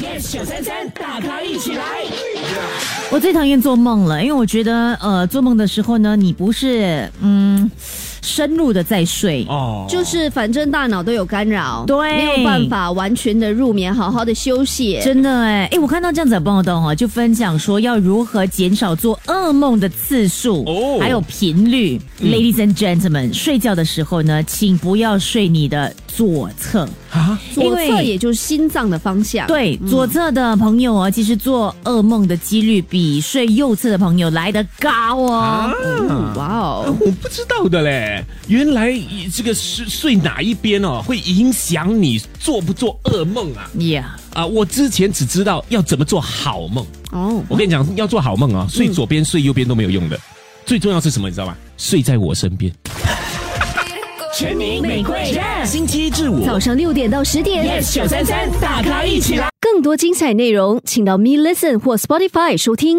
yes 九三三，大咖一起来。我最讨厌做梦了，因为我觉得，呃，做梦的时候呢，你不是嗯深入的在睡，哦，就是反正大脑都有干扰，对没有办法完全的入眠，好好的休息。真的哎，哎，我看到这样子的报道哦，就分享说要如何减少做噩梦的次数，哦还有频率。Ladies and gentlemen，睡觉的时候呢，请不要睡你的左侧。啊，左侧也就是心脏的方向。对，左侧的朋友哦，其实做噩梦的几率比睡右侧的朋友来得高哦。啊哇哦，我不知道的嘞，原来这个睡睡哪一边哦，会影响你做不做噩梦啊？Yeah，啊，我之前只知道要怎么做好梦。哦，我跟你讲，要做好梦啊，睡左边、睡右边都没有用的。最重要是什么？你知道吗？睡在我身边。全民玫瑰星期一至五早上六点到十点，yes 九三三，大咖一起来。更多精彩内容，请到 Me Listen 或 Spotify 收听。